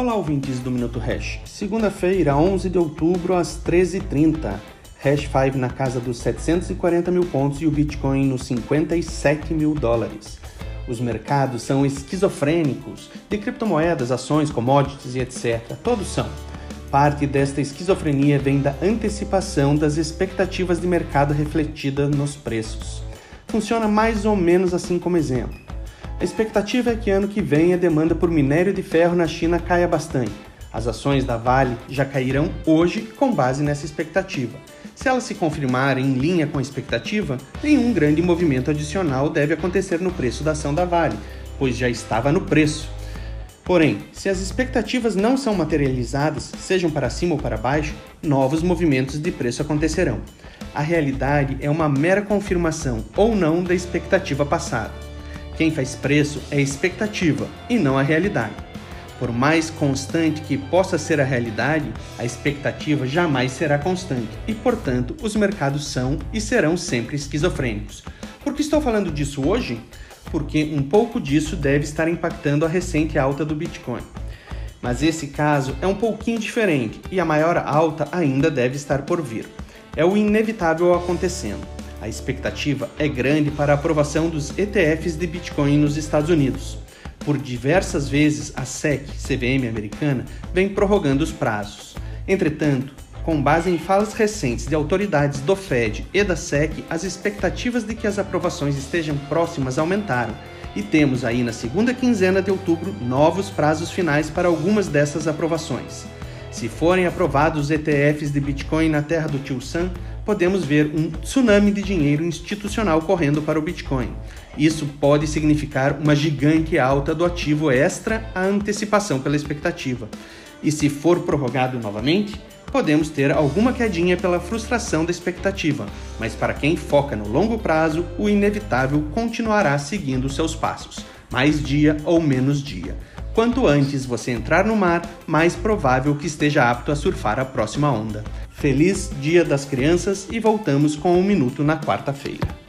Olá, ouvintes do Minuto Hash. Segunda-feira, 11 de outubro, às 13h30. Hash 5 na casa dos 740 mil pontos e o Bitcoin nos 57 mil dólares. Os mercados são esquizofrênicos, de criptomoedas, ações, commodities e etc. Todos são. Parte desta esquizofrenia vem da antecipação das expectativas de mercado refletida nos preços. Funciona mais ou menos assim como exemplo. A expectativa é que ano que vem a demanda por minério de ferro na China caia bastante. As ações da Vale já cairão hoje com base nessa expectativa. Se elas se confirmarem em linha com a expectativa, nenhum grande movimento adicional deve acontecer no preço da ação da Vale, pois já estava no preço. Porém, se as expectativas não são materializadas, sejam para cima ou para baixo, novos movimentos de preço acontecerão. A realidade é uma mera confirmação ou não da expectativa passada. Quem faz preço é a expectativa e não a realidade. Por mais constante que possa ser a realidade, a expectativa jamais será constante e, portanto, os mercados são e serão sempre esquizofrênicos. Por que estou falando disso hoje? Porque um pouco disso deve estar impactando a recente alta do Bitcoin. Mas esse caso é um pouquinho diferente e a maior alta ainda deve estar por vir. É o inevitável acontecendo. A expectativa é grande para a aprovação dos ETFs de Bitcoin nos Estados Unidos. Por diversas vezes, a SEC, CVM americana, vem prorrogando os prazos. Entretanto, com base em falas recentes de autoridades do Fed e da SEC, as expectativas de que as aprovações estejam próximas aumentaram, e temos aí na segunda quinzena de outubro novos prazos finais para algumas dessas aprovações. Se forem aprovados os ETFs de Bitcoin na terra do tio Sam, podemos ver um tsunami de dinheiro institucional correndo para o Bitcoin. Isso pode significar uma gigante alta do ativo extra à antecipação pela expectativa. E se for prorrogado novamente, podemos ter alguma quedinha pela frustração da expectativa, mas para quem foca no longo prazo, o inevitável continuará seguindo seus passos, mais dia ou menos dia. Quanto antes você entrar no mar, mais provável que esteja apto a surfar a próxima onda. Feliz Dia das Crianças e voltamos com um minuto na quarta-feira.